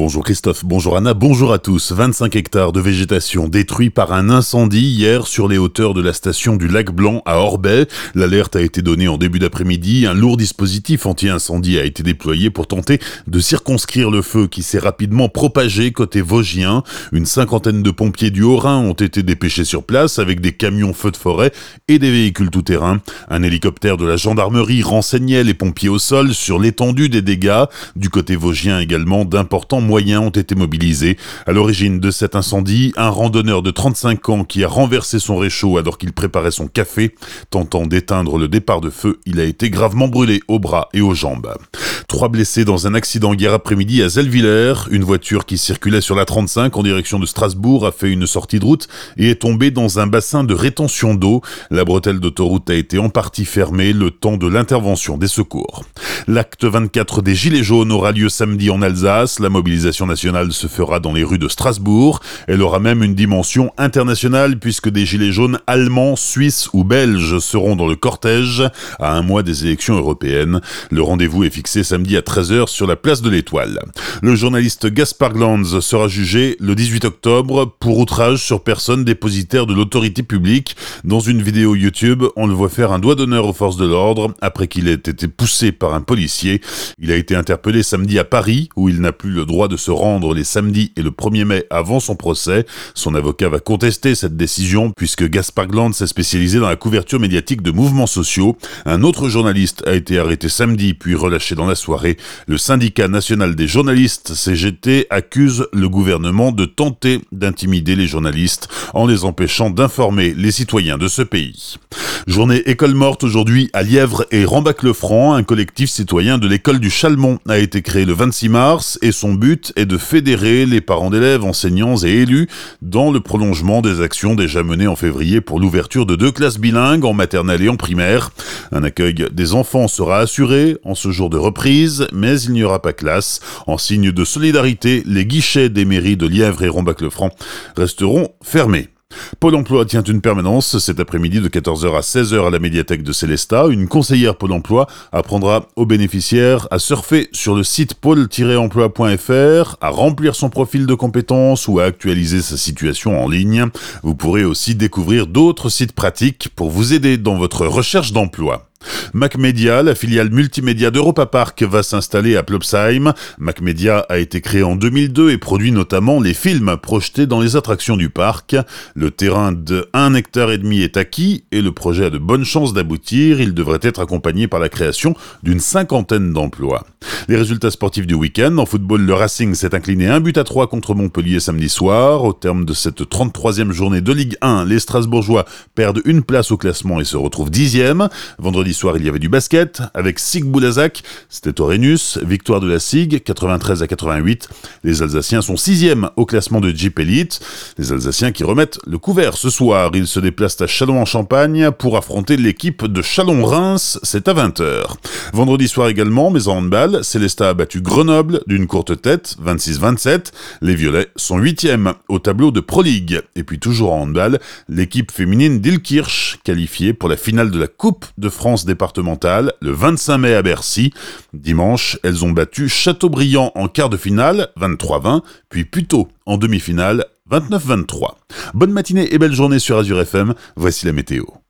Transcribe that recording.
Bonjour Christophe, bonjour Anna, bonjour à tous. 25 hectares de végétation détruits par un incendie hier sur les hauteurs de la station du lac Blanc à Orbay. L'alerte a été donnée en début d'après-midi. Un lourd dispositif anti-incendie a été déployé pour tenter de circonscrire le feu qui s'est rapidement propagé côté Vosgien. Une cinquantaine de pompiers du Haut-Rhin ont été dépêchés sur place avec des camions feux de forêt et des véhicules tout-terrain. Un hélicoptère de la gendarmerie renseignait les pompiers au sol sur l'étendue des dégâts. Du côté Vosgien également, d'importants moyens ont été mobilisés. À l'origine de cet incendie, un randonneur de 35 ans qui a renversé son réchaud alors qu'il préparait son café. Tentant d'éteindre le départ de feu, il a été gravement brûlé aux bras et aux jambes. Trois blessés dans un accident hier après-midi à Zellwiller. Une voiture qui circulait sur la 35 en direction de Strasbourg a fait une sortie de route et est tombée dans un bassin de rétention d'eau. La bretelle d'autoroute a été en partie fermée le temps de l'intervention des secours. L'acte 24 des Gilets jaunes aura lieu samedi en Alsace. La mobilisation nationale se fera dans les rues de Strasbourg. Elle aura même une dimension internationale puisque des Gilets jaunes allemands, suisses ou belges seront dans le cortège à un mois des élections européennes. Le rendez-vous est fixé samedi à 13h sur la place de l'Étoile. Le journaliste Gaspard Glanz sera jugé le 18 octobre pour outrage sur personne dépositaire de l'autorité publique. Dans une vidéo YouTube, on le voit faire un doigt d'honneur aux forces de l'ordre après qu'il ait été poussé par un policier. Il a été interpellé samedi à Paris, où il n'a plus le droit de se rendre les samedis et le 1er mai avant son procès. Son avocat va contester cette décision, puisque Gaspard Gland s'est spécialisé dans la couverture médiatique de mouvements sociaux. Un autre journaliste a été arrêté samedi, puis relâché dans la soirée. Le syndicat national des journalistes, CGT, accuse le gouvernement de tenter d'intimider les journalistes en les empêchant d'informer les citoyens de ce pays. Journée école morte aujourd'hui à Lièvre et Rambac-le-Franc, un collectif citoyen de l'école du Chalmont a été créé le 26 mars et son but est de fédérer les parents d'élèves, enseignants et élus dans le prolongement des actions déjà menées en février pour l'ouverture de deux classes bilingues en maternelle et en primaire. Un accueil des enfants sera assuré en ce jour de reprise, mais il n'y aura pas classe. En signe de solidarité, les guichets des mairies de Lièvre et Rambac-le-Franc resteront fermés. Pôle emploi tient une permanence cet après-midi de 14h à 16h à la médiathèque de Célestat. Une conseillère Pôle emploi apprendra aux bénéficiaires à surfer sur le site pôle-emploi.fr, à remplir son profil de compétences ou à actualiser sa situation en ligne. Vous pourrez aussi découvrir d'autres sites pratiques pour vous aider dans votre recherche d'emploi. MacMedia, la filiale multimédia d'Europa Park, va s'installer à Plopsheim. MacMedia a été créé en 2002 et produit notamment les films projetés dans les attractions du parc. Le terrain de 1 hectare et demi est acquis et le projet a de bonnes chances d'aboutir. Il devrait être accompagné par la création d'une cinquantaine d'emplois. Les résultats sportifs du week-end. En football, le Racing s'est incliné un but à 3 contre Montpellier samedi soir. Au terme de cette 33e journée de Ligue 1, les Strasbourgeois perdent une place au classement et se retrouvent dixième. Vendredi soir, il y avait du basket avec Sig Boulazak, c'était Torenus, victoire de la Sig, 93 à 88. Les Alsaciens sont sixième au classement de Jeep Elite. Les Alsaciens qui remettent le couvert ce soir. Ils se déplacent à Chalon-en-Champagne pour affronter l'équipe de Chalon-Reims. C'est à 20h. Vendredi soir également, mais en handball, Célesta a battu Grenoble d'une courte tête, 26-27. Les Violets sont huitièmes au tableau de Pro League. Et puis toujours en handball, l'équipe féminine d'Ilkirch, qualifiée pour la finale de la Coupe de France départementale le 25 mai à Bercy. Dimanche, elles ont battu Châteaubriand en quart de finale, 23-20, puis Puteaux en demi-finale, 29-23. Bonne matinée et belle journée sur Azure FM, voici la météo.